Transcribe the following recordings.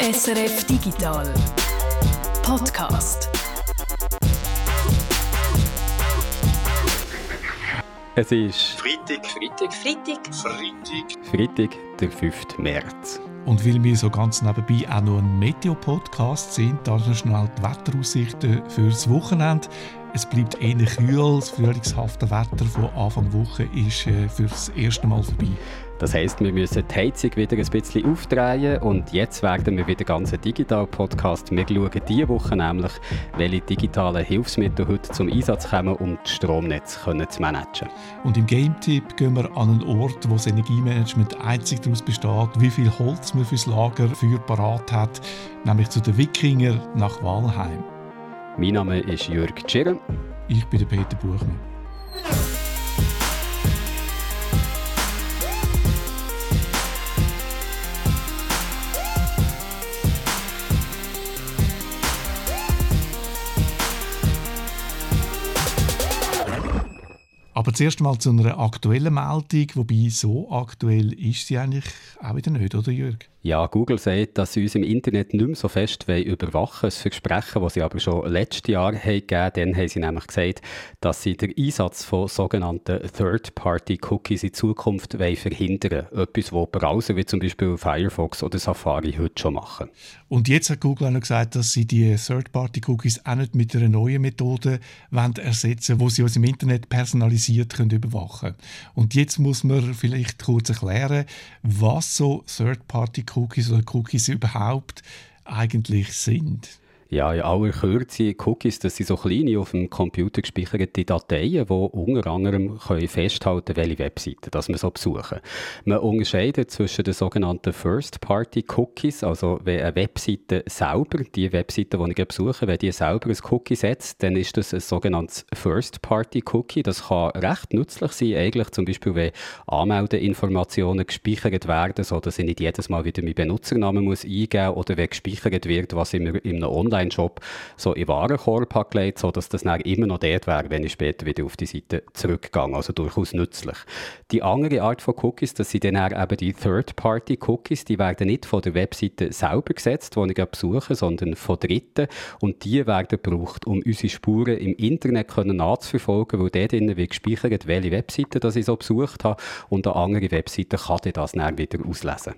SRF Digital Podcast. Es ist Freitag, Freitag, Freitag. Freitag. Freitag, der 5. März. Und weil wir so ganz nebenbei auch noch ein Meteo-Podcast sind, da noch schnell die Wetteraussichten fürs Wochenende. Es bleibt eher kühl, das frühlingshafte Wetter von Anfang Woche ist äh, fürs erste Mal vorbei. Das heisst, wir müssen die Heizung wieder ein bisschen aufdrehen und jetzt werden wir wieder ganz Digital-Podcast. Wir schauen diese Woche nämlich, welche digitalen Hilfsmittel heute zum Einsatz kommen, um das Stromnetz können zu managen. Und im Game-Tipp gehen wir an einen Ort, wo das Energiemanagement einzig daraus besteht, wie viel Holz man fürs Lager für parat hat, nämlich zu den Wikinger nach Walheim. Mein Name ist Jörg Tschirren. Ich bin der Peter Buchmann. Aber zuerst mal zu einer aktuellen Meldung, wobei so aktuell ist sie eigentlich auch wieder nicht, oder Jörg? Ja, Google sagt, dass sie uns im Internet nicht mehr so fest überwachen wollen. Ein Versprechen, das sie aber schon letztes Jahr haben gegeben Dann haben sie nämlich gesagt, dass sie den Einsatz von sogenannten Third-Party-Cookies in Zukunft verhindern wollen. Etwas, was Browser wie zum Beispiel Firefox oder Safari heute schon machen. Und jetzt hat Google auch noch gesagt, dass sie die Third-Party-Cookies auch nicht mit einer neuen Methode ersetzen wollen, die sie uns im Internet personalisiert können überwachen können. Und jetzt muss man vielleicht kurz erklären, was so Third-Party-Cookies Cookies oder Cookies überhaupt eigentlich sind. Ja, in aller Kürze, Cookies, das sind so kleine auf dem Computer gespeicherte Dateien, die unter anderem können festhalten welche Webseiten das man so besuchen. Man unterscheidet zwischen den sogenannten First-Party-Cookies, also wenn eine Webseite selber, die Webseite, die ich besuche, wenn die selber ein Cookie setzt, dann ist das ein sogenanntes First-Party-Cookie. Das kann recht nützlich sein, eigentlich zum Beispiel, wenn Anmeldeinformationen gespeichert werden, sodass ich nicht jedes Mal wieder meinen Benutzernamen muss eingeben muss oder wenn gespeichert wird, was in einem Online Online-Shop so in Warenkorb hat gelegt, sodass das dann immer noch dort wäre, wenn ich später wieder auf die Seite zurückgehe. Also durchaus nützlich. Die andere Art von Cookies, das sind dann eben die Third-Party-Cookies, die werden nicht von der Webseite selber gesetzt, die ich besuche, sondern von Dritten. Und die werden gebraucht, um unsere Spuren im Internet können nachzuverfolgen, weil dort drinnen wird gespeichert, welche Webseite das ich so besucht habe. Und eine andere Webseite kann das dann wieder auslesen.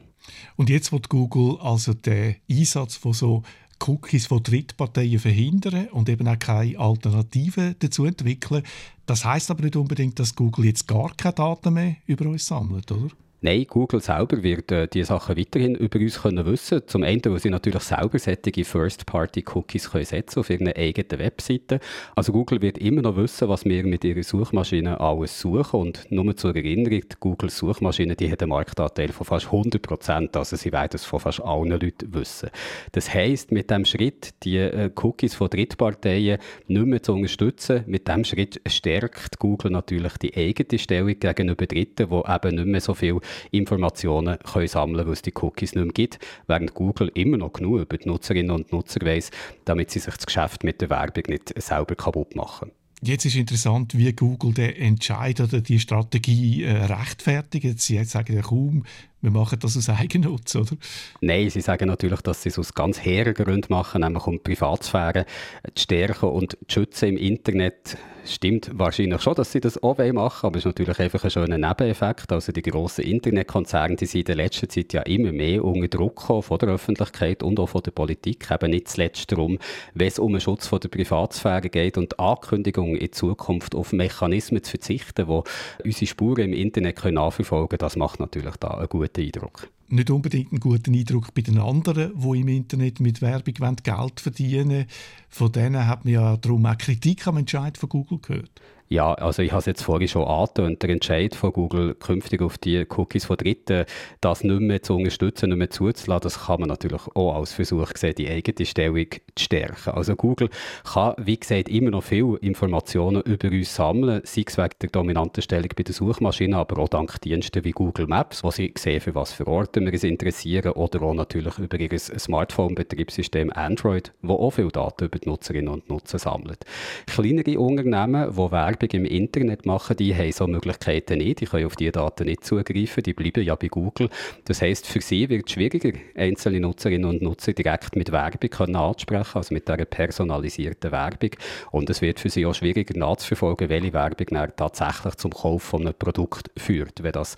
Und jetzt wird Google also den Einsatz von so Cookies von Drittparteien verhindern und eben auch keine Alternativen dazu entwickeln. Das heißt aber nicht unbedingt, dass Google jetzt gar keine Daten mehr über uns sammelt, oder? Nein, Google selber wird äh, diese Sachen weiterhin über uns können wissen. Zum einen, weil sie natürlich selber solche First-Party-Cookies setzen auf ihren eigenen Webseiten. Also Google wird immer noch wissen, was wir mit ihrer Suchmaschine alles suchen. Und nur zur Erinnerung, die Google-Suchmaschine, die hat einen Marktanteil von fast 100 Prozent. Also sie werden es von fast allen Leuten wissen. Das heisst, mit dem Schritt, die äh, Cookies von Drittparteien nicht mehr zu unterstützen, mit dem Schritt stärkt Google natürlich die eigene Stellung gegenüber Dritten, die eben nicht mehr so viel Informationen können sammeln können, weil es die Cookies nicht mehr gibt, während Google immer noch genug über die Nutzerinnen und Nutzer weiss, damit sie sich das Geschäft mit der Werbung nicht selber kaputt machen. Jetzt ist interessant, wie Google den Entscheid oder die Strategie äh, rechtfertigt. Sie sagen ja kaum, wir machen das aus Eigennutz, oder? Nein, sie sagen natürlich, dass sie es aus ganz hehren Gründen machen, nämlich um die Privatsphäre zu stärken und zu schützen im Internet. Stimmt wahrscheinlich schon, dass sie das auch machen aber es ist natürlich einfach ein schöner Nebeneffekt. Also die grossen Internetkonzerne, die sind in der letzten Zeit ja immer mehr unter Druck gekommen von der Öffentlichkeit und auch von der Politik, eben nicht zuletzt darum, wenn es um den Schutz von der Privatsphäre geht und die Ankündigung in Zukunft auf Mechanismen zu verzichten, die unsere Spuren im Internet nachverfolgen können, das macht natürlich da einen guten Eindruck nicht unbedingt einen guten Eindruck bei den anderen, die im Internet mit Werbung Geld verdienen wollen. Von denen hat man ja darum auch Kritik am Entscheid von Google gehört. Ja, also ich habe es jetzt vorhin schon angetönt, der Entscheid von Google, künftig auf die Cookies von Dritten, das nicht mehr zu unterstützen, nicht mehr zuzulassen, das kann man natürlich auch als Versuch sehen, die eigene Stellung zu stärken. Also Google kann, wie gesagt, immer noch viele Informationen über uns sammeln, sei es wegen der dominanten Stellung bei der Suchmaschine, aber auch dank Diensten wie Google Maps, wo sie sehen, für was für Orte wir uns interessieren, oder auch natürlich über ihr Smartphone-Betriebssystem Android, wo auch viele Daten über die Nutzerinnen und Nutzer sammelt. Kleinere Unternehmen, die Werbung im Internet machen, die haben so Möglichkeiten nicht. Die können auf diese Daten nicht zugreifen. Die bleiben ja bei Google. Das heißt, für sie wird es schwieriger, einzelne Nutzerinnen und Nutzer direkt mit Werbung können ansprechen, also mit einer personalisierten Werbung. Und es wird für sie auch schwieriger nachzuverfolgen, welche Werbung tatsächlich zum Kauf von einem Produkt führt, wenn das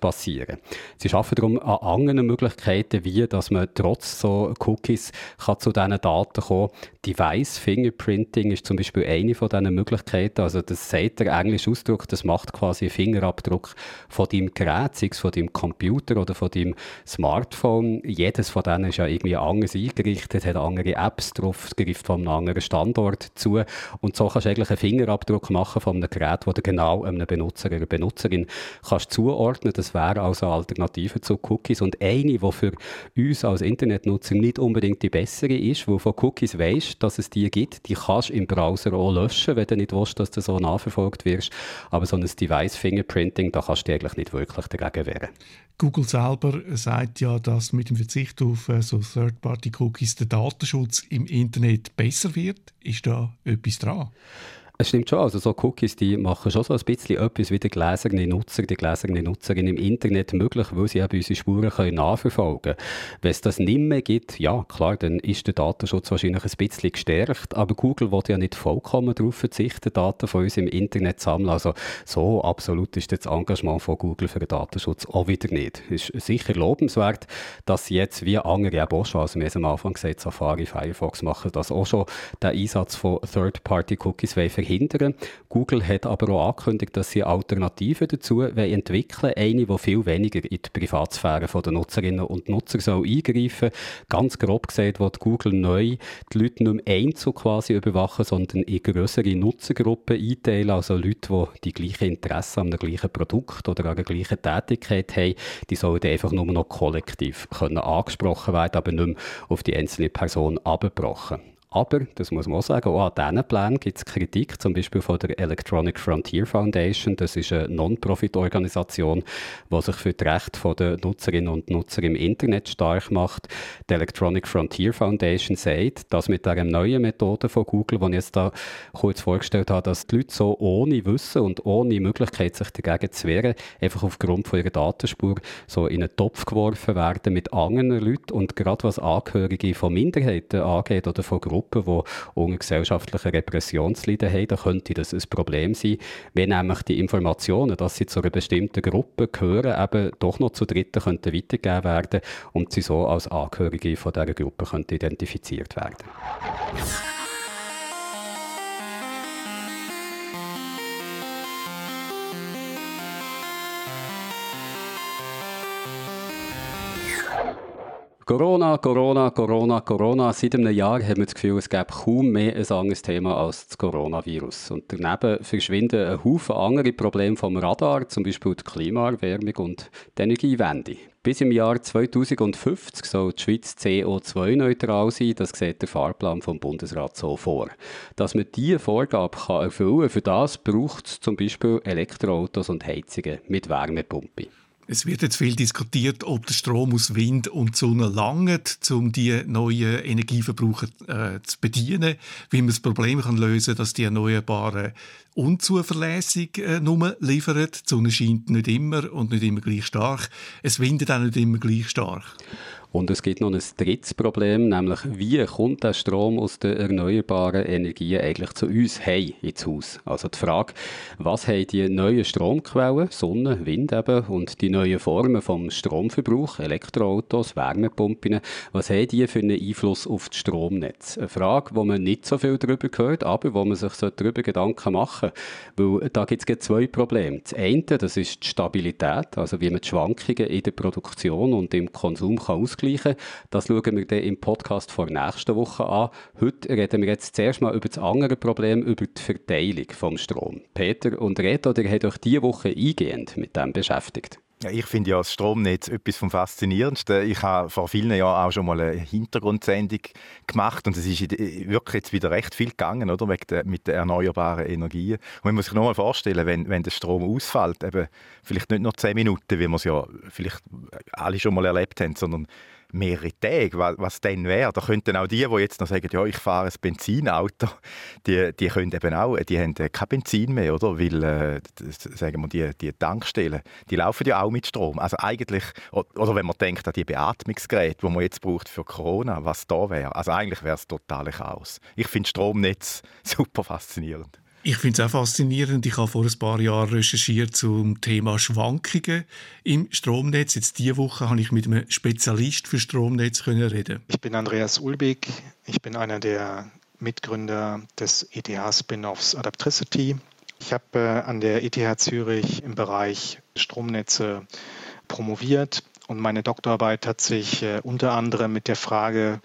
passieren sollte. Sie arbeiten darum an anderen Möglichkeiten, wie dass man trotz so Cookies kann zu diesen Daten kommen Device Fingerprinting ist zum Beispiel eine von diesen Möglichkeiten. Also das sagt der englische Ausdruck, das macht quasi einen Fingerabdruck von deinem Gerät, sei es von deinem Computer oder von deinem Smartphone. Jedes von denen ist ja irgendwie anders eingerichtet, hat andere Apps drauf, greift von einem anderen Standort zu. Und so kannst du eigentlich einen Fingerabdruck machen von einem Gerät, wo du genau einem Benutzer oder Benutzerin kannst zuordnen. Das wäre also eine Alternative zu Cookies. Und eine, die für uns als Internetnutzer nicht unbedingt die bessere ist, wo von Cookies weisst, dass es die gibt. Die kannst du im Browser auch löschen, wenn du nicht willst, dass du so nachverfolgt wirst. Aber so ein Device-Fingerprinting, da kannst du eigentlich nicht wirklich dagegen wehren. Google selber sagt ja, dass mit dem Verzicht auf äh, so Third-Party-Cookies der Datenschutz im Internet besser wird. Ist da etwas dran? Es stimmt schon, also so Cookies, die machen schon so ein bisschen etwas wie der gläserne Nutzer, die gläserne Nutzerin im Internet möglich, weil sie eben unsere Spuren können nachverfolgen können. Wenn es das nicht mehr gibt, ja klar, dann ist der Datenschutz wahrscheinlich ein bisschen gestärkt, aber Google will ja nicht vollkommen darauf verzichten, Daten von uns im Internet zu sammeln. Also so absolut ist das Engagement von Google für den Datenschutz auch wieder nicht. Es ist sicher lobenswert, dass sie jetzt wie andere eben auch schon, also wir haben am Anfang gesagt, Safari, Firefox machen das auch schon, den Einsatz von Third-Party-Cookies verhindern. Google hat aber auch angekündigt, dass sie Alternativen dazu entwickeln Eine, die viel weniger in die Privatsphäre der Nutzerinnen und Nutzer soll eingreifen Ganz grob gesagt, wird Google neu die Leute nicht mehr einzeln quasi überwachen, sondern in größere Nutzergruppen einteilen. Also Leute, die die gleichen Interessen an einem gleichen Produkt oder an der gleichen Tätigkeit haben, die sollen einfach nur noch kollektiv können angesprochen werden, aber nicht mehr auf die einzelne Person abgebrochen. Aber, das muss man auch sagen, auch an diesen Plänen gibt es Kritik, zum Beispiel von der Electronic Frontier Foundation. Das ist eine Non-Profit-Organisation, die sich für die Rechte der Nutzerinnen und Nutzer im Internet stark macht. Die Electronic Frontier Foundation sagt, dass mit dieser neuen Methode von Google, die ich jetzt da kurz vorgestellt habe, dass die Leute so ohne Wissen und ohne Möglichkeit, sich dagegen zu wehren, einfach aufgrund von ihrer Datenspur so in einen Topf geworfen werden mit anderen Leuten und gerade was Angehörige von Minderheiten angeht oder von Gruppen, Gruppen, die unter gesellschaftlichen Repressionsleiden haben, dann könnte das ein Problem sein, wenn nämlich die Informationen, dass sie zu einer bestimmten Gruppe gehören, eben doch noch zu Dritten könnten weitergegeben werden und sie so als Angehörige von dieser Gruppe könnten identifiziert werden. Corona, Corona, Corona, Corona. Seit einem Jahr haben wir das Gefühl, es gäbe kaum mehr ein anderes Thema als das Coronavirus. Und daneben verschwinden ein Haufen andere Probleme vom Radar, zum Beispiel die Klimaerwärmung und die Energiewende. Bis im Jahr 2050 soll die Schweiz CO2-neutral sein. Das sieht der Fahrplan vom Bundesrat so vor. Dass man diese Vorgabe erfüllen kann, für das braucht es zum Beispiel Elektroautos und Heizungen mit Wärmepumpe. Es wird jetzt viel diskutiert, ob der Strom aus Wind und Sonne langt, um die neuen Energieverbraucher äh, zu bedienen, wie man das Problem kann lösen, dass die Erneuerbaren unzuverlässig äh, nur liefern. Die Sonne scheint nicht immer und nicht immer gleich stark. Es windet auch nicht immer gleich stark. Und es gibt noch ein drittes Problem, nämlich wie kommt der Strom aus den erneuerbaren Energien eigentlich zu uns heim ins Haus? Also die Frage, was haben die neuen Stromquellen, Sonne, Wind eben, und die neuen Formen vom Stromverbrauch, Elektroautos, Wärmepumpen, was haben die für einen Einfluss auf das Stromnetz? Eine Frage, wo man nicht so viel darüber hört, aber wo man sich darüber Gedanken machen sollte. Weil da gibt es zwei Probleme. Das eine, das ist die Stabilität, also wie man die Schwankungen in der Produktion und im Konsum kann ausgleichen ausgleichen. Das schauen wir dann im Podcast vor nächster Woche an. Heute reden wir jetzt zuerst mal über das andere Problem, über die Verteilung vom Strom. Peter und Reto, ihr habt euch diese Woche eingehend mit dem beschäftigt. Ich finde ja das Stromnetz etwas vom Faszinierendsten. Ich habe vor vielen Jahren auch schon mal eine Hintergrundsendung gemacht und es ist wirklich jetzt wieder recht viel gegangen, oder, mit den erneuerbaren Energien. Und man muss sich nochmal vorstellen, wenn, wenn der Strom ausfällt, eben vielleicht nicht nur zehn Minuten, wie wir es ja vielleicht alle schon mal erlebt haben, sondern mehrere Tage, was, was dann wäre. Da könnten auch die, die jetzt noch sagen, ja, ich fahre ein Benzinauto, die, die können eben auch, die haben kein Benzin mehr, oder? Weil, äh, sagen wir, die, die Tankstellen, die laufen ja auch mit Strom. Also eigentlich, oder wenn man denkt an die Beatmungsgeräte, die man jetzt braucht für Corona, was da wäre. Also eigentlich wäre es total Chaos. Ich finde Stromnetz super faszinierend. Ich finde es auch faszinierend. Ich habe vor ein paar Jahren recherchiert zum Thema Schwankungen im Stromnetz. Jetzt diese Woche habe ich mit einem Spezialist für Stromnetz können reden. Ich bin Andreas Ulbig. Ich bin einer der Mitgründer des ETH-Spin-offs Adaptricity. Ich habe äh, an der ETH Zürich im Bereich Stromnetze promoviert und meine Doktorarbeit hat sich äh, unter anderem mit der Frage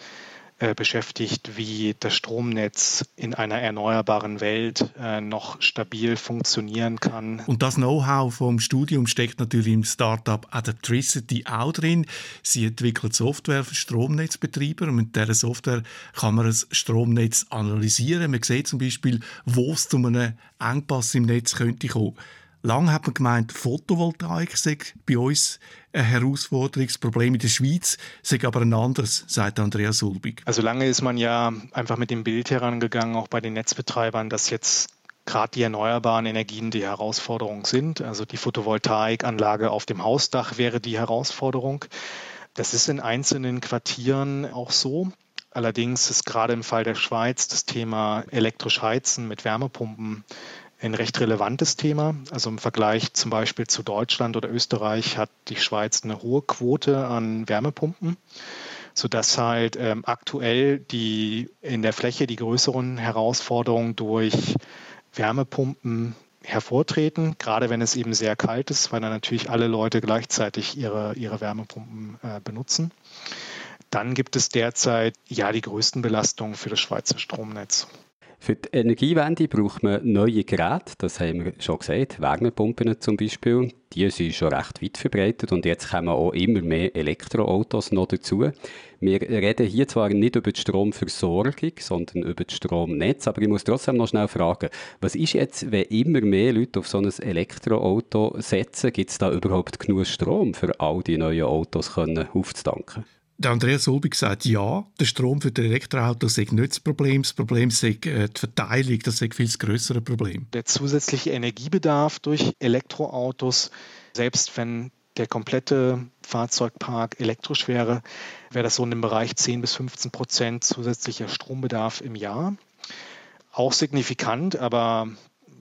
beschäftigt, wie das Stromnetz in einer erneuerbaren Welt äh, noch stabil funktionieren kann. Und das Know-how vom Studium steckt natürlich im Startup Adaptricity auch drin. Sie entwickelt Software für Stromnetzbetreiber und mit dieser Software kann man das Stromnetz analysieren. Man sieht zum Beispiel, wo es zu einem Engpass im Netz könnte kommen. Lang hat man gemeint, Photovoltaik sei bei uns ein Herausforderungsproblem in der Schweiz, sei aber ein anderes, sagt Andreas Ulbig. Also lange ist man ja einfach mit dem Bild herangegangen, auch bei den Netzbetreibern, dass jetzt gerade die erneuerbaren Energien die Herausforderung sind. Also die Photovoltaikanlage auf dem Hausdach wäre die Herausforderung. Das ist in einzelnen Quartieren auch so. Allerdings ist gerade im Fall der Schweiz das Thema elektrisch heizen mit Wärmepumpen ein recht relevantes Thema. Also im Vergleich zum Beispiel zu Deutschland oder Österreich hat die Schweiz eine hohe Quote an Wärmepumpen, sodass halt ähm, aktuell die in der Fläche die größeren Herausforderungen durch Wärmepumpen hervortreten, gerade wenn es eben sehr kalt ist, weil dann natürlich alle Leute gleichzeitig ihre, ihre Wärmepumpen äh, benutzen. Dann gibt es derzeit ja die größten Belastungen für das Schweizer Stromnetz. Für die Energiewende braucht man neue Geräte, das haben wir schon gesagt, Wärmepumpen zum Beispiel. Die sind schon recht weit verbreitet und jetzt kommen auch immer mehr Elektroautos noch dazu. Wir reden hier zwar nicht über die Stromversorgung, sondern über das Stromnetz, aber ich muss trotzdem noch schnell fragen, was ist jetzt, wenn immer mehr Leute auf so ein Elektroauto setzen, gibt es da überhaupt genug Strom für all die neuen Autos können aufzutanken? Der Andreas Obig sagt, ja, der Strom für die Elektroautos sei nicht das Problem. Das Problem sei äh, die Verteilung, das sei viel das größere Problem. Der zusätzliche Energiebedarf durch Elektroautos, selbst wenn der komplette Fahrzeugpark elektrisch wäre, wäre das so in dem Bereich 10 bis 15 Prozent zusätzlicher Strombedarf im Jahr. Auch signifikant, aber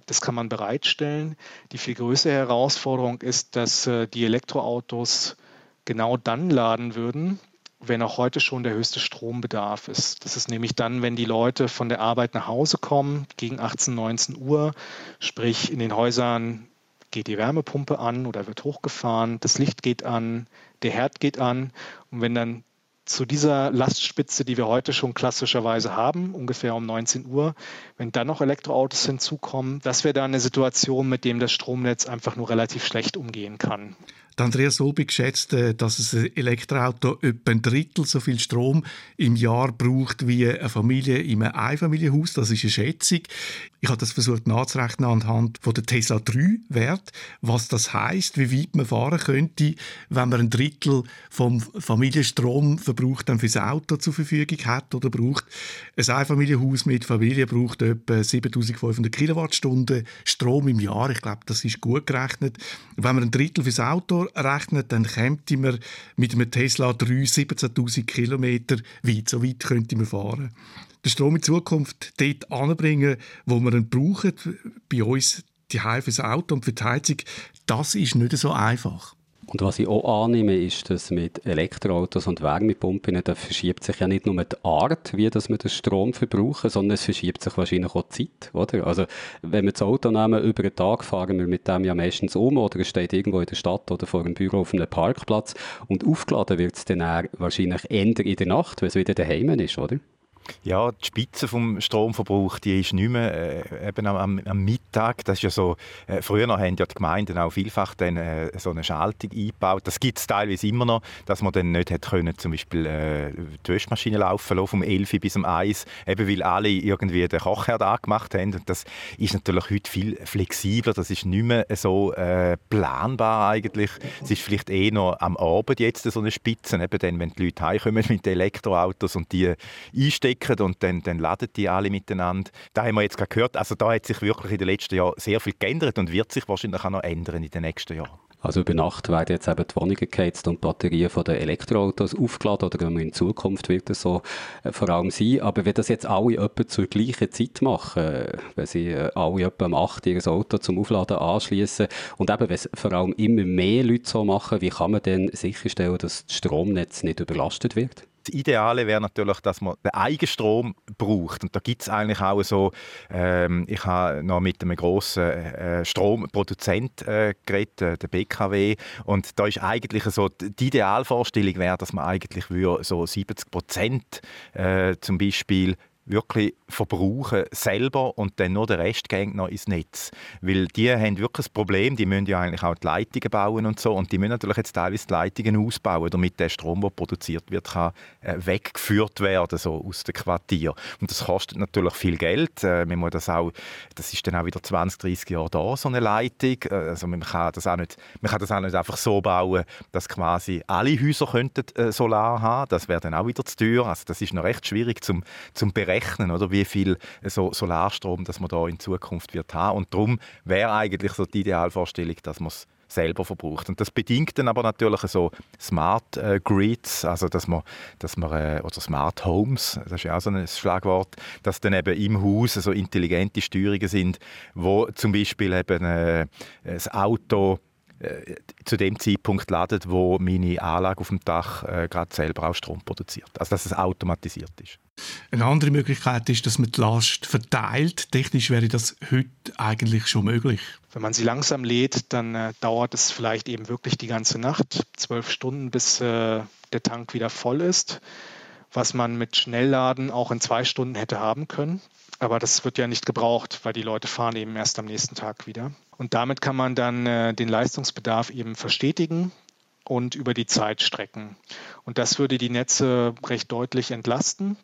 das kann man bereitstellen. Die viel größere Herausforderung ist, dass äh, die Elektroautos genau dann laden würden, wenn auch heute schon der höchste Strombedarf ist. Das ist nämlich dann, wenn die Leute von der Arbeit nach Hause kommen, gegen 18, 19 Uhr, sprich in den Häusern geht die Wärmepumpe an oder wird hochgefahren, das Licht geht an, der Herd geht an und wenn dann zu dieser Lastspitze, die wir heute schon klassischerweise haben, ungefähr um 19 Uhr, wenn dann noch Elektroautos hinzukommen, das wäre dann eine Situation, mit dem das Stromnetz einfach nur relativ schlecht umgehen kann. Andreas Solbig schätzt, äh, dass ein Elektroauto etwa ein Drittel so viel Strom im Jahr braucht wie eine Familie in einem Einfamilienhaus. Das ist eine Schätzung. Ich habe das versucht nachzurechnen anhand der Tesla 3 Wert, was das heißt, wie weit man fahren könnte, wenn man ein Drittel vom Familienstromverbrauch dann fürs Auto zur Verfügung hat oder braucht. Ein Einfamilienhaus mit Familie braucht etwa 7500 Kilowattstunden Strom im Jahr. Ich glaube, das ist gut gerechnet. Wenn man ein Drittel fürs Auto rechnet, dann käme man mit einem Tesla 3 17.000 Kilometer weit. So weit könnte man fahren. Den Strom in Zukunft dort anbringen, wo wir ihn brauchen, bei uns die fürs Auto und für die Heizung, das ist nicht so einfach. Und was ich auch annehme, ist, dass mit Elektroautos und Wärmepumpen, da verschiebt sich ja nicht nur die Art, wie dass wir den Strom verbrauchen, sondern es verschiebt sich wahrscheinlich auch die Zeit, oder? Also, wenn wir das Auto nehmen, über den Tag fahren wir mit dem ja meistens um, oder es steht irgendwo in der Stadt oder vor einem Büro auf einem Parkplatz und aufgeladen wird es dann wahrscheinlich eher in der Nacht, wenn es wieder daheim ist, oder? Ja, die Spitze vom Stromverbrauch, die ist nicht mehr äh, eben am, am, Mittag. Das ist ja so, äh, früher haben ja die Gemeinden auch vielfach dann, äh, so eine Schaltung eingebaut. Das gibt es teilweise immer noch, dass man dann nicht hat können, zum Beispiel äh, die Wäschmaschine laufen lassen, vom 11 bis um 1, eben weil alle irgendwie den Kochherd angemacht haben. Und das ist natürlich heute viel flexibler. Das ist nicht mehr so äh, planbar eigentlich. Es ist vielleicht eh noch am Abend jetzt so eine Spitze, eben dann, wenn die Leute heimkommen mit den Elektroautos und die einstecken und dann, dann laden die alle miteinander. Da haben wir jetzt gehört, also da hat sich wirklich in den letzten Jahren sehr viel geändert und wird sich wahrscheinlich auch noch ändern in den nächsten Jahren. Also über Nacht werden jetzt eben die Wohnungen geheizt und die Batterien von den Elektroautos aufgeladen oder in Zukunft wird das so äh, vor allem sein. Aber wenn das jetzt alle etwa zur gleichen Zeit machen, äh, wenn sie äh, alle etwa um 8 ihr Auto zum Aufladen anschließen und eben wenn es vor allem immer mehr Leute so machen, wie kann man denn sicherstellen, dass das Stromnetz nicht überlastet wird? Das Ideale wäre natürlich, dass man den Eigenstrom braucht. Und da gibt es eigentlich auch so, ähm, ich habe noch mit einem grossen äh, Stromproduzent äh, geredet, äh, der BKW, und da ist eigentlich so, die Idealvorstellung wäre, dass man eigentlich so 70 Prozent äh, zum Beispiel wirklich verbrauchen selber und dann nur der Rest geht noch ins Netz. Weil die haben wirklich das Problem, die müssen ja eigentlich auch die Leitungen bauen und so und die müssen natürlich jetzt teilweise die Leitungen ausbauen, damit der Strom, der produziert wird, kann äh, weggeführt werden so aus dem Quartier. Und das kostet natürlich viel Geld. Äh, man muss das, auch, das ist dann auch wieder 20, 30 Jahre da, so eine Leitung. Äh, also man kann das auch nicht, man kann das auch nicht einfach so bauen, dass quasi alle Häuser könnten Solar haben. Das wäre dann auch wieder zu teuer. Also das ist noch recht schwierig zum, zum berechnen berechnen, oder wie viel so Solarstrom dass man da in Zukunft wird haben. Und darum wäre eigentlich so die Idealvorstellung, dass man es selber verbraucht. Und das bedingt dann aber natürlich so Smart äh, Grids, also dass man, dass man äh, oder Smart Homes, das ist ja auch so ein Schlagwort, dass dann eben im Haus so intelligente Steuerungen sind, wo zum Beispiel eben äh, das Auto äh, zu dem Zeitpunkt ladet, wo meine Anlage auf dem Dach äh, gerade selber auch Strom produziert. Also dass es automatisiert ist. Eine andere Möglichkeit ist, dass man die Last verteilt. Technisch wäre das heute eigentlich schon möglich. Wenn man sie langsam lädt, dann äh, dauert es vielleicht eben wirklich die ganze Nacht, zwölf Stunden, bis äh, der Tank wieder voll ist, was man mit Schnellladen auch in zwei Stunden hätte haben können. Aber das wird ja nicht gebraucht, weil die Leute fahren eben erst am nächsten Tag wieder. Und damit kann man dann äh, den Leistungsbedarf eben verstetigen und über die Zeit strecken. Und das würde die Netze recht deutlich entlasten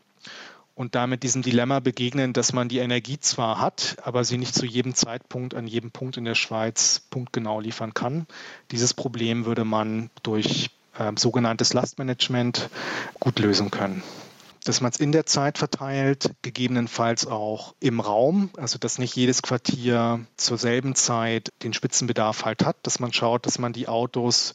und damit diesem Dilemma begegnen, dass man die Energie zwar hat, aber sie nicht zu jedem Zeitpunkt an jedem Punkt in der Schweiz punktgenau liefern kann. Dieses Problem würde man durch äh, sogenanntes Lastmanagement gut lösen können dass man es in der Zeit verteilt, gegebenenfalls auch im Raum, also dass nicht jedes Quartier zur selben Zeit den Spitzenbedarf halt hat, dass man schaut, dass man die Autos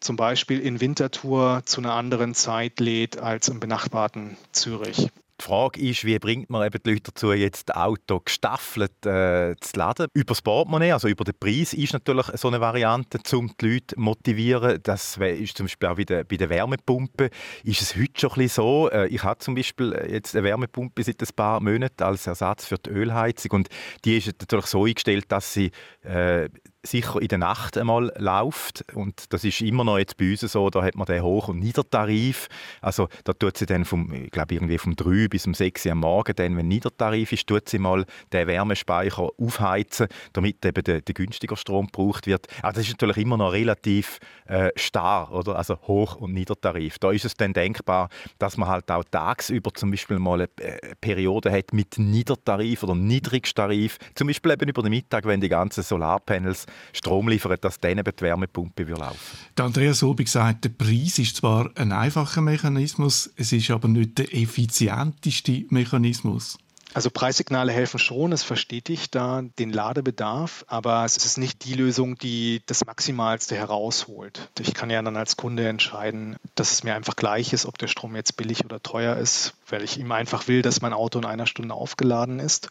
zum Beispiel in Winterthur zu einer anderen Zeit lädt als im benachbarten Zürich. Die Frage ist, wie bringt man eben die Leute dazu, jetzt das Auto gestaffelt äh, zu laden? Über das Portemonnaie, also über den Preis, ist natürlich so eine Variante, um die Leute zu motivieren. Das ist zum Beispiel auch bei der, bei der Wärmepumpe. Ist es heute schon ein bisschen so? Äh, ich habe zum Beispiel jetzt eine Wärmepumpe seit ein paar Monaten als Ersatz für die Ölheizung und die ist natürlich so eingestellt, dass sie äh, sicher in der Nacht einmal läuft und das ist immer noch jetzt bei uns so, da hat man den Hoch- und Niedertarif, also da tut sie dann vom, ich glaube irgendwie vom 3 bis um 6 Uhr am Morgen, dann, wenn Niedertarif ist, tut sie mal den Wärmespeicher aufheizen, damit eben der, der günstiger Strom gebraucht wird. Aber das ist natürlich immer noch relativ äh, starr, oder? also Hoch- und Niedertarif. Da ist es dann denkbar, dass man halt auch tagsüber zum Beispiel mal eine äh, Periode hat mit Niedertarif oder Niedrigtarif, zum Beispiel eben über den Mittag, wenn die ganzen Solarpanels Strom liefern, dass dann eben die Wärmepumpe laufen würde. Andreas Obig sagt, der Preis ist zwar ein einfacher Mechanismus, es ist aber nicht der effizienteste Mechanismus. Also Preissignale helfen schon, es verstetigt da den Ladebedarf, aber es ist nicht die Lösung, die das Maximalste herausholt. Ich kann ja dann als Kunde entscheiden, dass es mir einfach gleich ist, ob der Strom jetzt billig oder teuer ist, weil ich ihm einfach will, dass mein Auto in einer Stunde aufgeladen ist.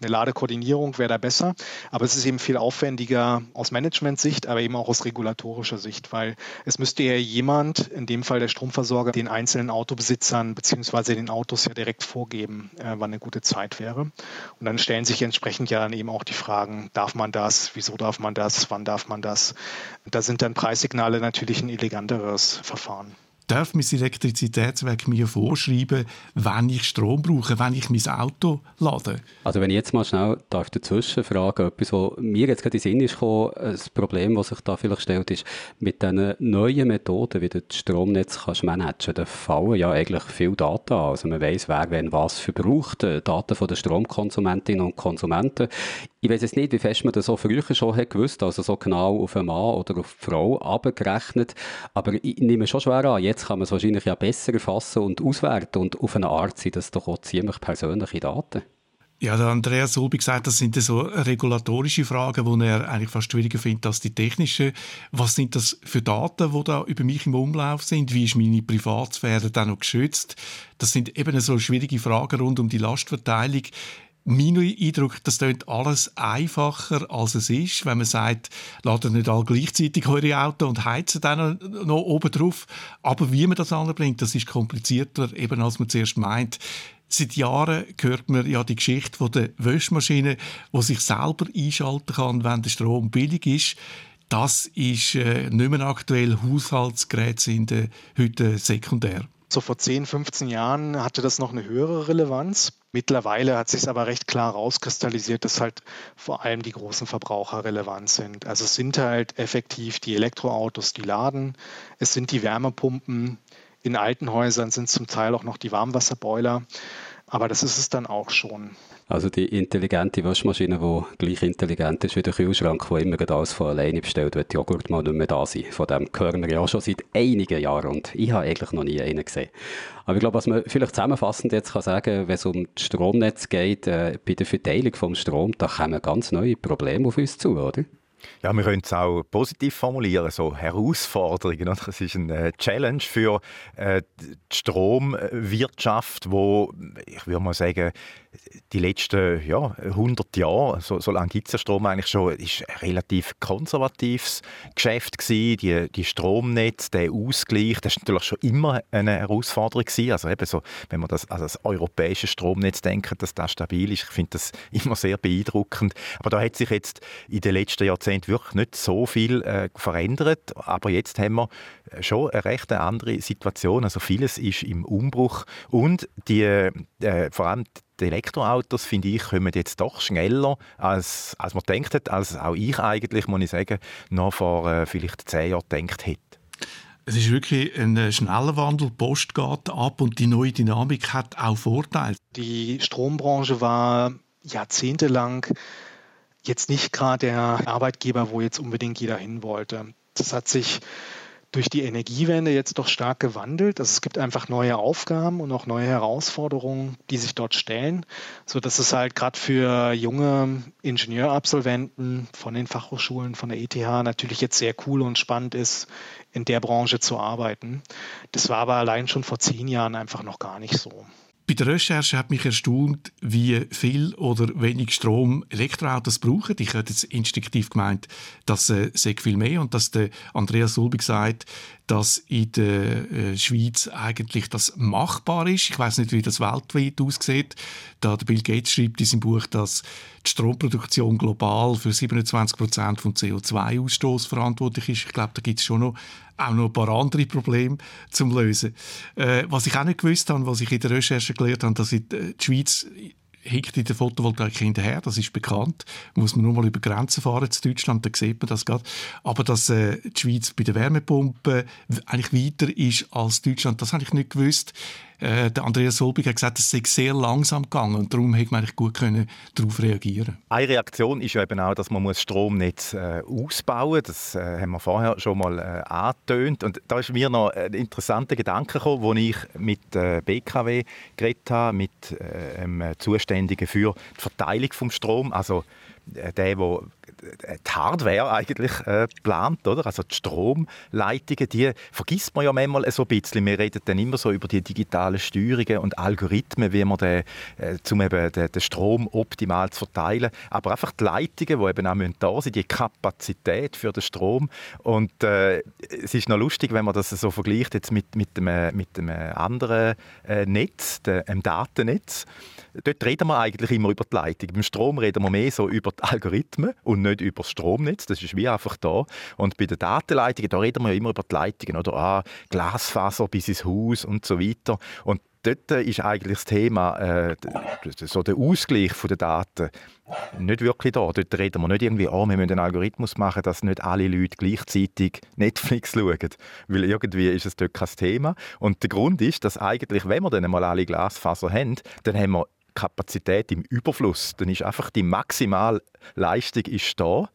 Eine Ladekoordinierung wäre da besser, aber es ist eben viel aufwendiger aus Management-Sicht, aber eben auch aus regulatorischer Sicht, weil es müsste ja jemand, in dem Fall der Stromversorger, den einzelnen Autobesitzern bzw. den Autos ja direkt vorgeben, äh, wann eine gute Zeit wäre. Und dann stellen sich entsprechend ja dann eben auch die Fragen, darf man das, wieso darf man das, wann darf man das? Da sind dann Preissignale natürlich ein eleganteres Verfahren. Darf mein Elektrizitätswerk mir vorschreiben, wenn ich Strom brauche, wenn ich mein Auto lade? Also wenn ich jetzt mal schnell darf dazwischen fragen, etwas, was mir jetzt gerade in den Sinn ist gekommen, das Problem, das sich da vielleicht stellt, ist, mit diesen neuen Methoden, wie du das Stromnetz kannst managen, da fallen ja eigentlich viele Daten an. Also man weiss, wer wenn was verbraucht, äh, Daten von den Stromkonsumentinnen und Konsumenten. Ich weiß jetzt nicht, wie fest man das so früher schon hat gewusst, also so genau auf einen Mann oder auf die Frau abgerechnet. Aber ich nehme schon schwer an, jetzt kann man es wahrscheinlich ja besser erfassen und auswerten und auf eine Art sind das doch auch ziemlich persönliche Daten. Ja, der Andreas Solbi gesagt, das sind so regulatorische Fragen, die er eigentlich fast schwieriger findet als die technischen. Was sind das für Daten, die da über mich im Umlauf sind? Wie ist meine Privatsphäre dann noch geschützt? Das sind eben so schwierige Fragen rund um die Lastverteilung mein Eindruck, das klingt alles einfacher, als es ist, wenn man sagt, laden nicht alle gleichzeitig eure Auto und heizen dann noch oben drauf. Aber wie man das anbringt, das ist komplizierter, eben als man zuerst meint. Seit Jahren hört man ja die Geschichte von der Wäschmaschine, die sich selber einschalten kann, wenn der Strom billig ist. Das ist äh, nicht mehr aktuell. Haushaltsgeräte sind äh, heute sekundär. So vor 10, 15 Jahren hatte das noch eine höhere Relevanz. Mittlerweile hat sich aber recht klar rauskristallisiert, dass halt vor allem die großen Verbraucher relevant sind. Also es sind halt effektiv die Elektroautos, die laden, es sind die Wärmepumpen, in alten Häusern sind zum Teil auch noch die Warmwasserboiler, aber das ist es dann auch schon. Also die intelligente Waschmaschine, die gleich intelligent ist wie der Kühlschrank, der immer alles von alleine bestellt, die Joghurt mal nicht mehr da sind. Von dem hören wir ja schon seit einigen Jahren und ich habe eigentlich noch nie einen gesehen. Aber ich glaube, was man vielleicht zusammenfassend jetzt kann sagen, wenn es um das Stromnetz geht, äh, bei der Verteilung vom Strom, da kommen ganz neue Probleme auf uns zu, oder? Ja, wir können es auch positiv formulieren, so Herausforderungen. Oder? Es ist eine Challenge für äh, die Stromwirtschaft, wo ich würde mal sagen, die letzten ja, 100 Jahre, so, so lange gibt es ja Strom eigentlich schon, ist ein relativ konservatives Geschäft gewesen. Die, die Stromnetz, der Ausgleich, das ist natürlich schon immer eine Herausforderung gewesen. Also eben so, wenn man das an das europäische Stromnetz denkt, dass das stabil ist, ich finde das immer sehr beeindruckend. Aber da hat sich jetzt in den letzten Jahrzehnten wirklich nicht so viel äh, verändert. Aber jetzt haben wir schon eine recht andere Situation. Also vieles ist im Umbruch und die, äh, vor allem die Elektroautos, finde ich, kommen jetzt doch schneller, als, als man denkt hat, als auch ich eigentlich, muss ich sagen, noch vor äh, vielleicht zehn Jahren gedacht hätte. Es ist wirklich ein äh, schneller Wandel, die Post geht ab und die neue Dynamik hat auch Vorteile. Die Strombranche war jahrzehntelang jetzt nicht gerade der Arbeitgeber, wo jetzt unbedingt jeder hin wollte. Das hat sich durch die Energiewende jetzt doch stark gewandelt. Also es gibt einfach neue Aufgaben und auch neue Herausforderungen, die sich dort stellen, so dass es halt gerade für junge Ingenieurabsolventen von den Fachhochschulen, von der ETH natürlich jetzt sehr cool und spannend ist, in der Branche zu arbeiten. Das war aber allein schon vor zehn Jahren einfach noch gar nicht so. Bei der Recherche hat mich erstaunt, wie viel oder wenig Strom Elektroautos brauchen. Ich hätte jetzt instinktiv gemeint, dass äh, sehr viel mehr und dass der Andreas Sulbig sagt, dass in der äh, Schweiz eigentlich das machbar ist. Ich weiß nicht, wie das weltweit aussieht. Da der Bill Gates schreibt in seinem Buch, dass die Stromproduktion global für 27 Prozent vom CO2-Ausstoß verantwortlich ist. Ich glaube, da gibt es schon noch auch noch ein paar andere Probleme zu lösen. Äh, was ich auch nicht gewusst habe, was ich in der Recherche gelernt habe, dass in die Schweiz hinkt in der Photovoltaik hinterher, das ist bekannt. Muss man nur mal über Grenzen fahren zu Deutschland, dann sieht man das gerade. Aber dass äh, die Schweiz bei der Wärmepumpe eigentlich weiter ist als Deutschland, das habe ich nicht gewusst. Äh, der Andreas Solbig hat gesagt, es sei sehr langsam gegangen und darum hätte man gut können darauf reagieren Eine Reaktion ist ja eben auch, dass man das Stromnetz äh, ausbauen muss. Das äh, haben wir vorher schon mal äh, angetönt. Und da ist mir noch ein interessanter Gedanke gekommen, als ich mit äh, BKW geredet habe, mit äh, einem Zuständigen für die Verteilung des Stroms. Also äh, der, der die Hardware eigentlich äh, plant, oder? Also die Stromleitungen, die vergisst man ja manchmal so ein bisschen. Wir reden dann immer so über die digitalen Steuerungen und Algorithmen, wie man den, äh, zum eben den, den, Strom optimal zu verteilen. Aber einfach die Leitungen, die eben auch da sind, die Kapazität für den Strom. Und äh, es ist noch lustig, wenn man das so vergleicht jetzt mit, mit, dem, mit dem anderen äh, Netz, dem Datennetz. Dort reden wir eigentlich immer über die Leitung. Beim Strom reden wir mehr so über die Algorithmen und nicht über das Stromnetz, das ist wie einfach da. Und bei den Datenleitungen, da reden wir ja immer über die Leitungen, oder ah, Glasfaser bis ins Haus und so weiter. Und dort ist eigentlich das Thema, äh, so der Ausgleich der Daten, nicht wirklich da. Dort reden wir nicht irgendwie, oh, wir müssen einen Algorithmus machen, dass nicht alle Leute gleichzeitig Netflix schauen. Weil irgendwie ist es dort kein Thema. Und der Grund ist, dass eigentlich, wenn wir dann einmal alle Glasfaser haben, dann haben wir Kapazität im Überfluss. Dann ist einfach die Maximalleistung ist da.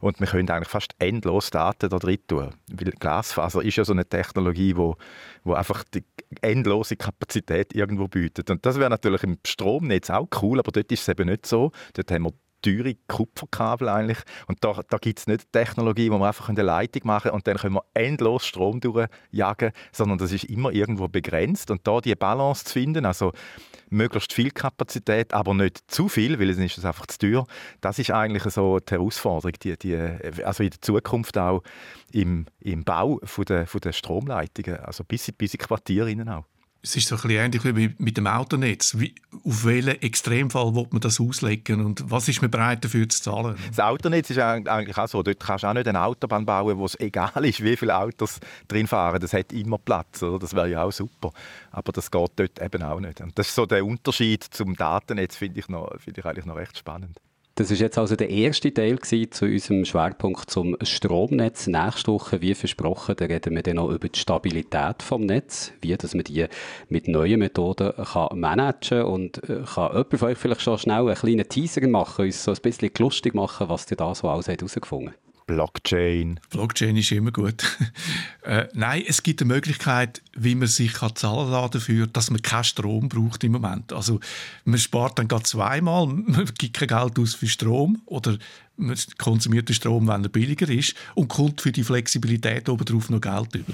Und wir können eigentlich fast endlos Daten da drin tun. Weil Glasfaser ist ja so eine Technologie, wo, wo einfach die endlose Kapazität irgendwo bietet. Und das wäre natürlich im Stromnetz auch cool, aber dort ist es eben nicht so. Dort haben wir teure Kupferkabel eigentlich. Und da, da gibt es nicht Technologie, wo wir einfach eine Leitung machen und dann können wir endlos Strom durchjagen, sondern das ist immer irgendwo begrenzt. Und da die Balance zu finden, also möglichst viel Kapazität, aber nicht zu viel, weil es ist einfach zu teuer, das ist eigentlich so die Herausforderung, die, die, also in der Zukunft auch im, im Bau von der, von der Stromleitungen, also bis, bis in Quartiere auch. Es ist so ein bisschen ähnlich wie mit dem Autonetz. Wie, auf welchen Extremfall will man das auslegen und was ist man bereit dafür zu zahlen? Das Autonetz ist eigentlich auch so. Dort kannst du auch nicht eine Autobahn bauen, wo es egal ist, wie viele Autos drin fahren. Das hat immer Platz. Oder? Das wäre ja auch super. Aber das geht dort eben auch nicht. Und das ist so der Unterschied zum Datennetz, finde ich, find ich eigentlich noch recht spannend. Das ist jetzt also der erste Teil zu unserem Schwerpunkt zum Stromnetz. Nächste Woche, wie versprochen, da reden wir dann noch über die Stabilität vom Netz, wie dass man die mit neuen Methoden kann managen und äh, kann jemand von euch vielleicht schon schnell einen kleinen Teaser machen, uns so ein bisschen lustig machen, was ihr da so alles herausgefunden habt. Blockchain. Blockchain ist immer gut. äh, nein, es gibt eine Möglichkeit, wie man sich kann zahlen lassen dafür, dass man keinen Strom braucht im Moment. Also man spart dann gerade zweimal, man gibt kein Geld aus für Strom oder man konsumiert den Strom, wenn er billiger ist und kommt für die Flexibilität obendrauf noch Geld über.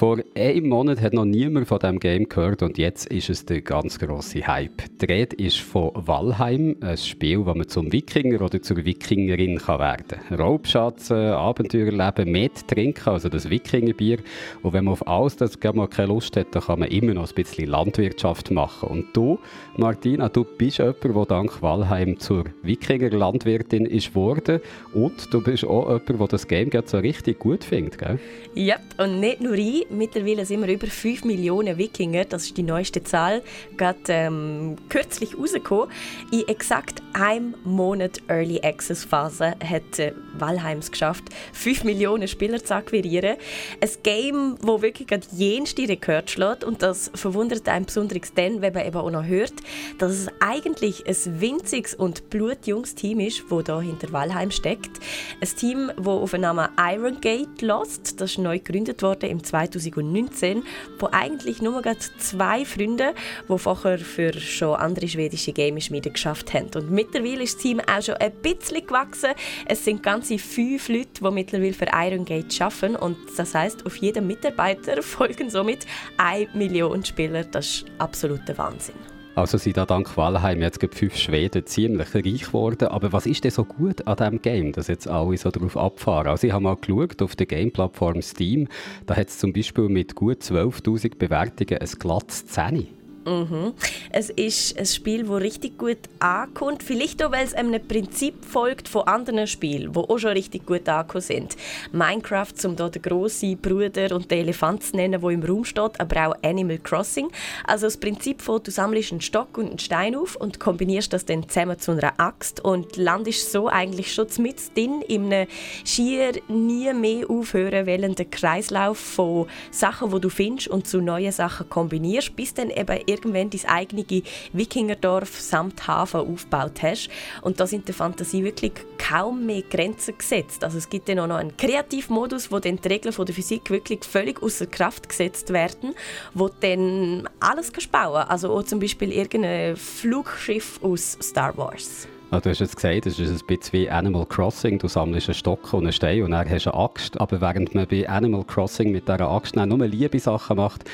Vor einem Monat hat noch niemand von diesem Game gehört und jetzt ist es der ganz grosse Hype. Die Rede ist von Valheim, ein Spiel, das man zum Wikinger oder zur Wikingerin kann werden kann. Raubschatzen, Abenteuer erleben, mit trinken, also das Wikingerbier. Und wenn man auf alles das mal keine Lust hat, dann kann man immer noch ein bisschen Landwirtschaft machen. Und du, Martina, du bist jemand, der dank Valheim zur Wikinger-Landwirtin ist worden und du bist auch jemand, der das Game so richtig gut findet, gell? Ja, und nicht nur ich, Mittlerweile sind wir über 5 Millionen Wikinger. Das ist die neueste Zahl. Gerade ähm, kürzlich rausgekommen. In exakt einem Monat Early Access Phase hat äh, Valheims geschafft, 5 Millionen Spieler zu akquirieren. Ein Game, das wirklich gerade jenste Rekord schlägt. Und das verwundert einen besonders dann, wenn man eben auch noch hört, dass es eigentlich ein winziges und blutjunges Team ist, das hier hinter Valheim steckt. Ein Team, das auf den Namen Iron Gate lässt. Das ist neu gegründet worden im 2000 2019, wo eigentlich nur zwei Freunde, die vorher für schon andere schwedische Gameschmiede geschafft haben. Und mittlerweile ist das Team auch schon ein bisschen gewachsen. Es sind ganze fünf Leute, die mittlerweile für Iron Gate arbeiten. Und das heißt, auf jeden Mitarbeiter folgen somit eine Million Spieler. Das ist absoluter Wahnsinn. Also sind da dank Walheim jetzt fünf Schweden ziemlich reich geworden. Aber was ist denn so gut an diesem Game, dass jetzt alle so darauf abfahren? Also ich habe mal geschaut auf der Game-Plattform Steam. Da hat es zum Beispiel mit gut 12'000 Bewertungen ein glattes 10. Mhm. Es ist ein Spiel, das richtig gut ankommt. Vielleicht auch, weil es einem Prinzip folgt von anderen Spielen, die auch schon richtig gut angekommen sind. Minecraft, um hier den grossen Bruder und den Elefant zu nennen, der im Raum steht, aber auch Animal Crossing. Also das Prinzip von, du sammelst einen Stock und einen Stein auf und kombinierst das dann zusammen zu einer Axt und landest so eigentlich schon mit drin in einem schier nie mehr aufhören wollenden Kreislauf von Sachen, die du findest und zu neuen Sachen kombinierst, bis dann eben irgendwann dein eigene Wikingerdorf samt Hafen aufgebaut hast. Und da sind der Fantasie wirklich kaum mehr Grenzen gesetzt. Also es gibt dann auch noch einen Kreativmodus, wo dann die Regeln der Physik wirklich völlig außer Kraft gesetzt werden, wo dann alles kannst bauen. Also auch zum Beispiel irgendein Flugschiff aus Star Wars. Also du hast jetzt gesagt, es ist ein bisschen wie Animal Crossing. Du sammelst einen Stock und einen Stein und dann hast du eine Axt. Aber während man bei Animal Crossing mit dieser Axt nur liebe Sachen macht,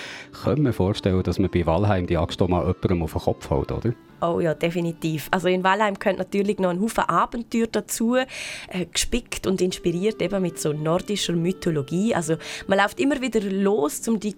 könnte man vorstellen, dass man bei Valheim die Axt auch mal jemandem auf den Kopf hält, oder? Oh ja, definitiv. Also in Walheim kommt natürlich noch ein Haufen Abenteuer dazu, äh, gespickt und inspiriert eben mit so nordischer Mythologie. Also man läuft immer wieder los, um die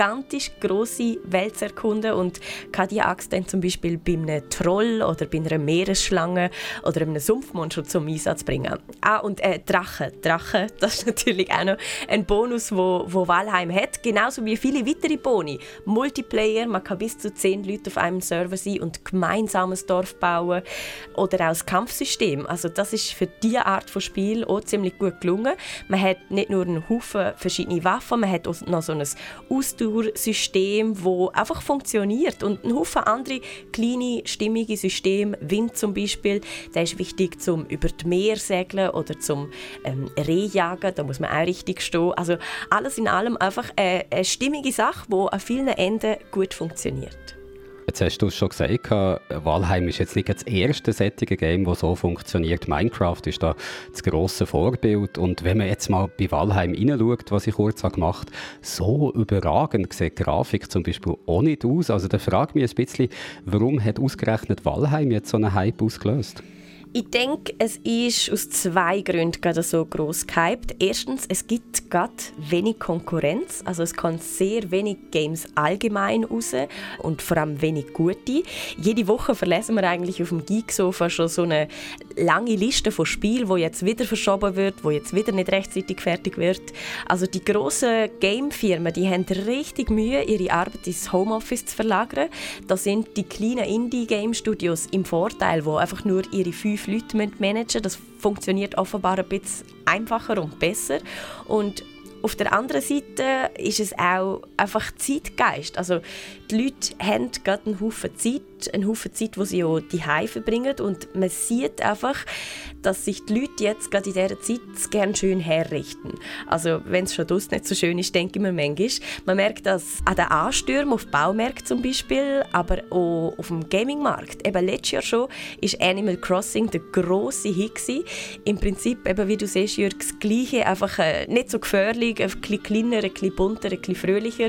gigantisch große Welt zu erkunden und kann die Axt dann zum Beispiel bei einem Troll oder bei einer Meeresschlange oder einem Sumpfmonster zum Einsatz bringen. Ah, und äh, Drachen. Drachen, das ist natürlich auch noch ein Bonus, wo, wo Valheim hat, genauso wie viele weitere Boni. Multiplayer, man kann bis zu zehn Leute auf einem Server sein und gemeinsames Dorf bauen oder auch das Kampfsystem. Also das ist für diese Art von Spiel auch ziemlich gut gelungen. Man hat nicht nur einen Haufen verschiedene Waffen, man hat auch noch so ein Ausdauersystem, das einfach funktioniert und ein Haufen andere kleine, stimmige Systeme, Wind zum Beispiel, der ist wichtig zum über die Meer segeln oder zum ähm, Rehjagen, da muss man auch richtig stehen. Also alles in allem einfach eine, eine stimmige Sache, die an vielen Enden gut funktioniert. Jetzt hast du es schon gesagt, Valheim ist jetzt nicht das erste sättige Game, das so funktioniert. Minecraft ist da das grosse Vorbild. Und wenn man jetzt mal bei Valheim hineinschaut, was ich kurz gemacht habe, so überragend sieht die Grafik zum Beispiel auch nicht aus. Also da frage ich mich ein bisschen, warum hat ausgerechnet Valheim jetzt so einen Hype ausgelöst? Ich denke, es ist aus zwei Gründen gerade so groß gehypt. Erstens, es gibt gerade wenig Konkurrenz, also es kommen sehr wenig Games allgemein raus und vor allem wenig gute. Jede Woche verlesen wir eigentlich auf dem Geeksofa schon so eine lange Liste von Spielen, wo jetzt wieder verschoben wird, wo jetzt wieder nicht rechtzeitig fertig wird. Also die großen Gamefirmen, die haben richtig Mühe, ihre Arbeit ins Homeoffice zu verlagern. Da sind die kleinen Indie-Game-Studios im Vorteil, wo einfach nur ihre fünf fünf Leute managen müssen. Das funktioniert offenbar ein bisschen einfacher und besser. Und auf der anderen Seite ist es auch einfach Zeitgeist. Also die Leute haben gerade einen Haufen Zeit, einen Haufen Zeit, die sie auch die verbringen und man sieht einfach, dass sich die Leute jetzt gerade in dieser Zeit gerne schön herrichten. Also wenn es schon draussen nicht so schön ist, denke ich mir manchmal. Man merkt das an den Anstürmen auf Baumärkten zum Beispiel, aber auch auf dem Gamingmarkt. Eben letztes Jahr schon war Animal Crossing der grosse Hit. Im Prinzip, eben wie du siehst, Jürg, das Gleiche, einfach äh, nicht so gefährlich, ein bisschen kleiner, ein bisschen bunter, ein bisschen fröhlicher.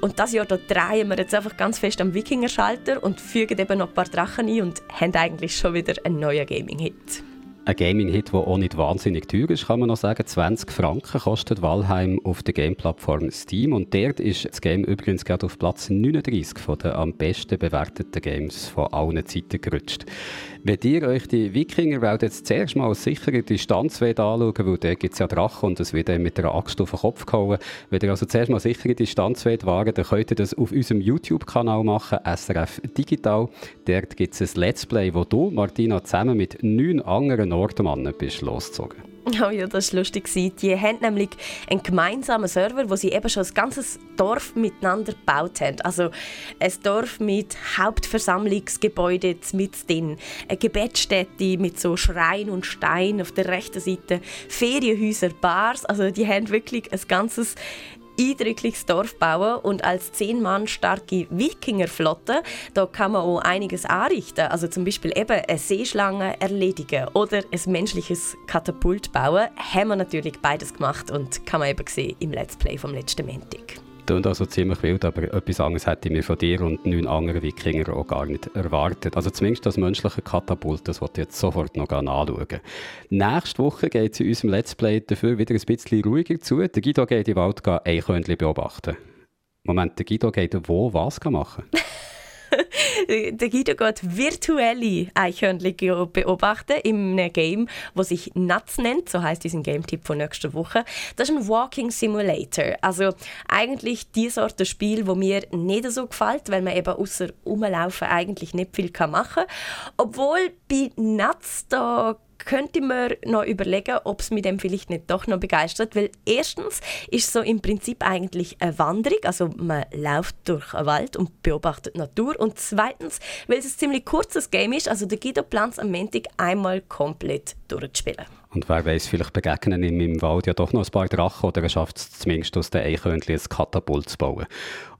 Und das Jahr da drehen wir jetzt einfach ganz fest am Wikinger-Schalter und fügen eben noch ein paar Drachen ein und haben eigentlich schon wieder einen neuen Gaming-Hit. Ein Gaming-Hit, der auch nicht wahnsinnig teuer ist, kann man noch sagen. 20 Franken kostet Valheim auf der Game-Plattform Steam. Und dort ist das Game übrigens gerade auf Platz 39 von den am besten bewerteten Games von allen Zeiten gerutscht. Wenn ihr euch die Wikingerwelt jetzt zuerst mal aus sicherer Distanz anschauen weil dort gibt es ja Drachen und es wird mit einer Axt auf den Kopf gehauen. Wenn ihr also zuerst mal sichere Distanz wagen dann könnt ihr das auf unserem YouTube-Kanal machen, SRF Digital. Dort gibt es ein Let's Play, wo du, Martina, zusammen mit neun anderen Nordmannen bist losgezogen. Oh ja, das war lustig. Die haben nämlich einen gemeinsamen Server, wo sie eben schon ein ganzes Dorf miteinander gebaut haben. Also ein Dorf mit Hauptversammlungsgebäude mit drin, eine Gebetsstätte mit so Schrein und Stein auf der rechten Seite, Ferienhäuser, Bars. Also die haben wirklich ein ganzes eindrückliches Dorf bauen und als zehn Mann starke Wikingerflotte, da kann man auch einiges anrichten. Also zum Beispiel eben eine Seeschlange erledigen oder ein menschliches Katapult bauen. Haben wir natürlich beides gemacht und kann man eben sehen im Let's Play vom letzten Montag klingt also ziemlich wild, aber etwas anderes hätte ich mir von dir und neun anderen Wikinger auch gar nicht erwartet. Also zumindest das menschliche Katapult, das wollte ich jetzt sofort noch anschauen. Nächste Woche geht es in unserem Let's Play dafür wieder ein bisschen ruhiger zu. Der Guido geht in den Wald Eichhörnchen beobachten. Moment, der Guido geht wo was machen? der Guido geht virtuelle Eichhörnchen beobachten in einem Game, das sich Nuts nennt. So heißt diesen Game-Tipp von nächster Woche. Das ist ein Walking Simulator. Also eigentlich die Sorte Spiel, wo mir nicht so gefällt, weil man eben außer rumlaufen eigentlich nicht viel machen kann. Obwohl bei Nuts da könnte man noch überlegen, ob es mit dem vielleicht nicht doch noch begeistert, weil erstens ist so im Prinzip eigentlich eine Wanderung, also man läuft durch einen Wald und beobachtet Natur und zweitens, weil es ein ziemlich kurzes Game ist, also der Guido plant am Montag einmal komplett durchzuspielen. Und wer weiß, vielleicht begegnen ihm im Wald ja doch noch ein paar Drachen oder er schafft es zumindest aus den Eichhörnchen ein Katapult zu bauen.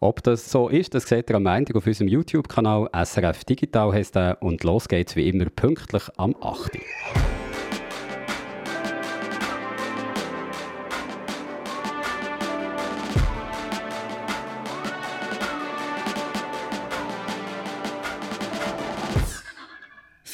Ob das so ist, das seht ihr am Montag auf unserem YouTube-Kanal SRF Digital heißt er und los geht's wie immer pünktlich am 8.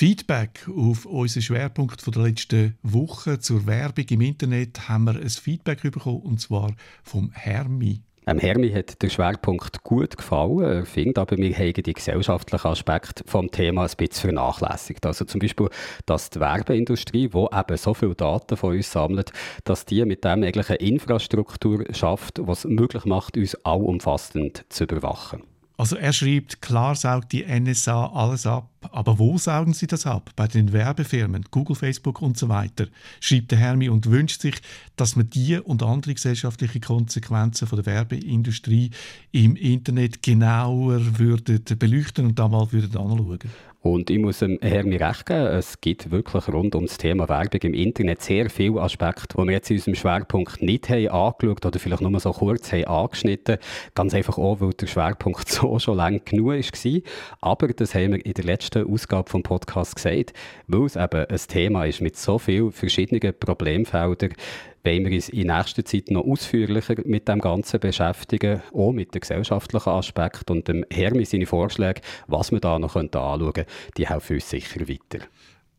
Feedback auf unseren Schwerpunkt von der letzten Woche zur Werbung im Internet haben wir ein Feedback bekommen, und zwar vom Hermi. Ähm, Hermi hat der Schwerpunkt gut gefallen. Er findet aber, wir haben die gesellschaftlichen Aspekte vom Thema ein bisschen vernachlässigt. Also zum Beispiel, dass die Werbeindustrie, die eben so viele Daten von uns sammelt, dass die mit dem eigentlich eine Infrastruktur schafft, was möglich macht, uns allumfassend zu überwachen. Also er schreibt, klar saugt die NSA alles ab, aber wo saugen sie das ab? Bei den Werbefirmen, Google, Facebook und so weiter, schreibt der Hermi und wünscht sich, dass man die und andere gesellschaftliche Konsequenzen von der Werbeindustrie im Internet genauer würde beleuchten und da mal würde anschauen. Und ich muss dem Hermi recht geben, es gibt wirklich rund um das Thema Werbung im Internet sehr viele Aspekte, die wir jetzt in unserem Schwerpunkt nicht haben angeschaut oder vielleicht nur so kurz haben angeschnitten. Ganz einfach auch, weil der Schwerpunkt so schon lange genug war. Aber das haben wir in der letzten Ausgabe vom Podcast gesagt, weil es eben ein Thema ist mit so vielen verschiedenen Problemfeldern, wollen wir uns in nächster Zeit noch ausführlicher mit dem Ganzen beschäftigen, auch mit den gesellschaftlichen Aspekten und dem Hermi seine Vorschläge, was wir da noch anschauen können, die helfen uns sicher weiter.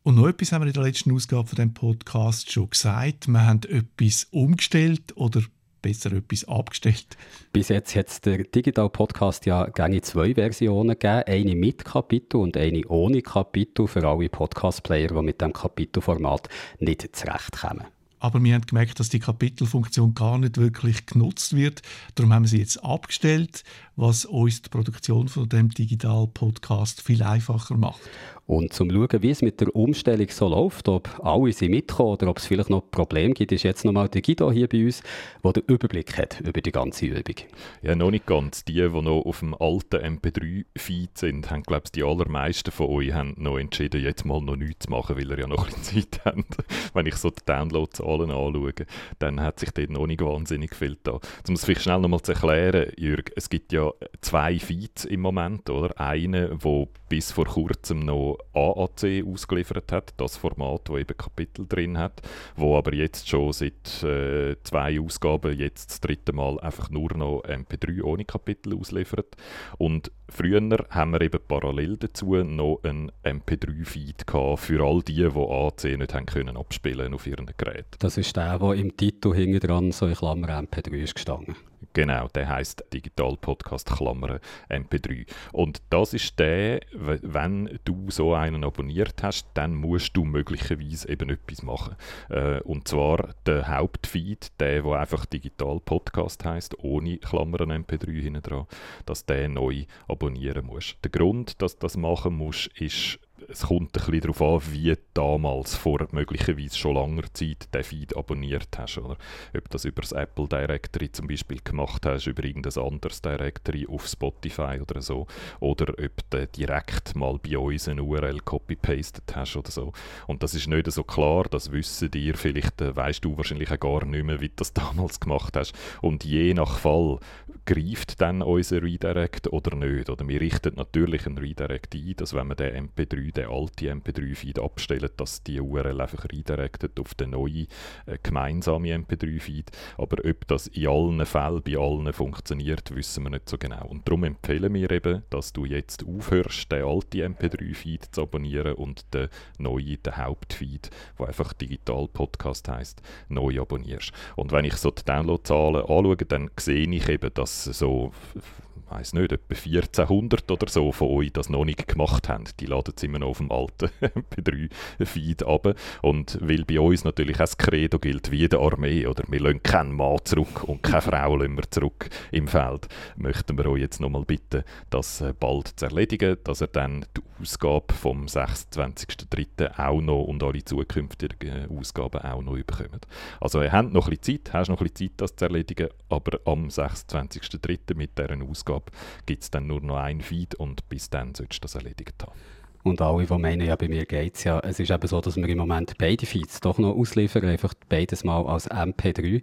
Und noch etwas haben wir in der letzten Ausgabe von dem Podcast schon gesagt. Wir haben etwas umgestellt oder besser etwas abgestellt. Bis jetzt hat es der Digital Podcast ja gerne zwei Versionen gegeben. Eine mit Kapitel und eine ohne Kapitel für alle Podcast-Player, die mit dem Kapitelformat nicht zurechtkommen. Aber wir haben gemerkt, dass die Kapitelfunktion gar nicht wirklich genutzt wird. Darum haben wir sie jetzt abgestellt, was uns die Produktion von dem Digital-Podcast viel einfacher macht. Und zum schauen, wie es mit der Umstellung so läuft, ob alle sie mitkommen oder ob es vielleicht noch Probleme gibt, ist jetzt nochmal der Guido hier bei uns, der den Überblick hat über die ganze Übung. Ja, noch nicht ganz. Die, die noch auf dem alten MP3-Feed sind, haben, glaube ich, die allermeisten von euch haben noch entschieden, jetzt mal noch nichts zu machen, weil ihr ja noch ein bisschen Zeit habt. Wenn ich so die Downloadzahlen anschaue, dann hat sich dort noch nicht wahnsinnig viel da. Muss ich vielleicht schnell nochmal zu erklären, Jürg, es gibt ja zwei Feeds im Moment, oder? Einen, der bis vor kurzem noch AAC ausgeliefert hat, das Format, wo eben Kapitel drin hat, wo aber jetzt schon seit äh, zwei Ausgaben jetzt das dritte Mal einfach nur noch MP3 ohne Kapitel ausliefert. Und früher haben wir eben parallel dazu noch einen MP3-Feed für all die, die AAC nicht haben können abspielen auf ihren Geräten. Das ist der, der im Titel hinten dran so in Klammer MP3 ist gestanden. Genau, der heißt Digital Podcast Klammern MP3. Und das ist der, wenn du so einen abonniert hast, dann musst du möglicherweise eben etwas machen. Äh, und zwar der Hauptfeed, der, wo einfach Digital Podcast heißt, ohne Klammern MP3 hinten dran, dass der neu abonnieren musst. Der Grund, dass du das machen musst, ist es kommt ein bisschen darauf an, wie damals vor möglicherweise schon langer Zeit den Feed abonniert hast. Oder? Ob das über das Apple Directory zum Beispiel gemacht hast, über irgendein anderes Directory auf Spotify oder so. Oder ob du direkt mal bei uns eine URL copy-pasted hast oder so. Und das ist nicht so klar, das wissen dir. Vielleicht äh, weißt du wahrscheinlich auch gar nicht mehr, wie du das damals gemacht hast. Und je nach Fall greift dann unser Redirect oder nicht. Oder wir richten natürlich einen Redirect ein, dass wenn man den MP3 den alten MP3-Feed abstellen, dass die URL einfach redirectet auf den neuen äh, gemeinsamen MP3-Feed. Aber ob das in allen Fällen bei allen funktioniert, wissen wir nicht so genau. Und darum empfehlen wir eben, dass du jetzt aufhörst, den alten MP3-Feed zu abonnieren und den neuen, den Hauptfeed, der einfach Digital Podcast heißt, neu abonnierst. Und wenn ich so die Downloadzahlen anschaue, dann sehe ich eben, dass so weiß nicht, etwa 1400 oder so von euch das noch nicht gemacht haben. Die laden es immer noch auf dem alten MP3-Feed ab. Und weil bei uns natürlich auch das Credo gilt wie der Armee, oder wir lassen keinen Mann zurück und keine Frau lassen wir zurück im Feld, möchten wir euch jetzt nochmal bitten, das äh, bald zu erledigen, dass ihr dann die Ausgabe vom 26.03. auch noch und alle zukünftigen Ausgaben auch noch bekommt. Also ihr habt noch ein bisschen Zeit, hast noch ein bisschen Zeit, das zu erledigen, aber am 26.03. mit dieser Ausgabe Ausgabe gibt es dann nur noch ein Feed und bis dann solltest du das erledigt haben. Und alle, die meinen, ja, bei mir geht es ja, es ist eben so, dass wir im Moment beide Feeds doch noch ausliefern, einfach beides mal als MP3.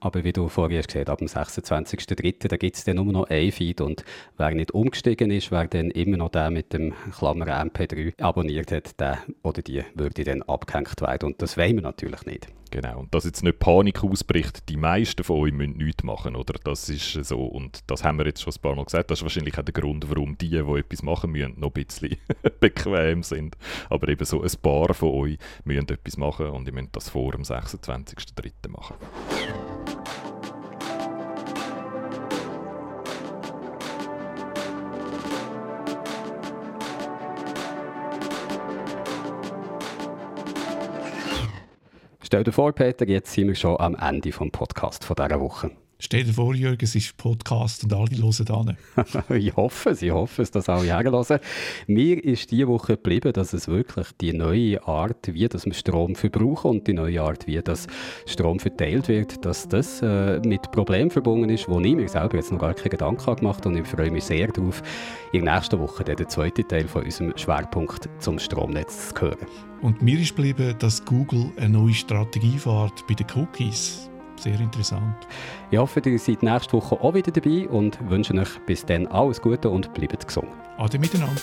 Aber wie du hast gesagt, ab dem 26.03. da gibt es dann nur noch ein Feed und wer nicht umgestiegen ist, wer dann immer noch der mit dem Klammer MP3 abonniert hat, der oder die würde dann abgehängt werden und das wollen wir natürlich nicht. Genau, und dass jetzt nicht Panik ausbricht, die meisten von euch müssen nichts machen, oder? Das ist so, und das haben wir jetzt schon ein paar Mal gesagt, das ist wahrscheinlich auch der Grund, warum die, die etwas machen müssen, noch ein bisschen bequem sind. Aber eben so ein paar von euch müssen etwas machen und ihr müsst das vor dem 26.03. machen. Stell dir vor, Peter, jetzt sind wir schon am Ende des Podcasts dieser Woche. Stell dir vor, Jürgen, es ist Podcast und alle hören an. ich hoffe es, ich hoffe es, dass alle herhören. Mir ist diese Woche geblieben, dass es wirklich die neue Art, wie das wir Strom verbrauchen und die neue Art, wie das Strom verteilt wird, dass das äh, mit Problemen verbunden ist, wo ich mir selber jetzt noch gar keine Gedanken gemacht habe und ich freue mich sehr darauf, in der nächsten Woche den zweiten Teil von unserem Schwerpunkt zum Stromnetz zu hören. Und mir ist geblieben, dass Google eine neue Strategie fährt bei den Cookies. Sehr interessant. Ich hoffe, ihr seid nächste Woche auch wieder dabei und wünsche euch bis dann alles Gute und bleibt gesund. Ade miteinander.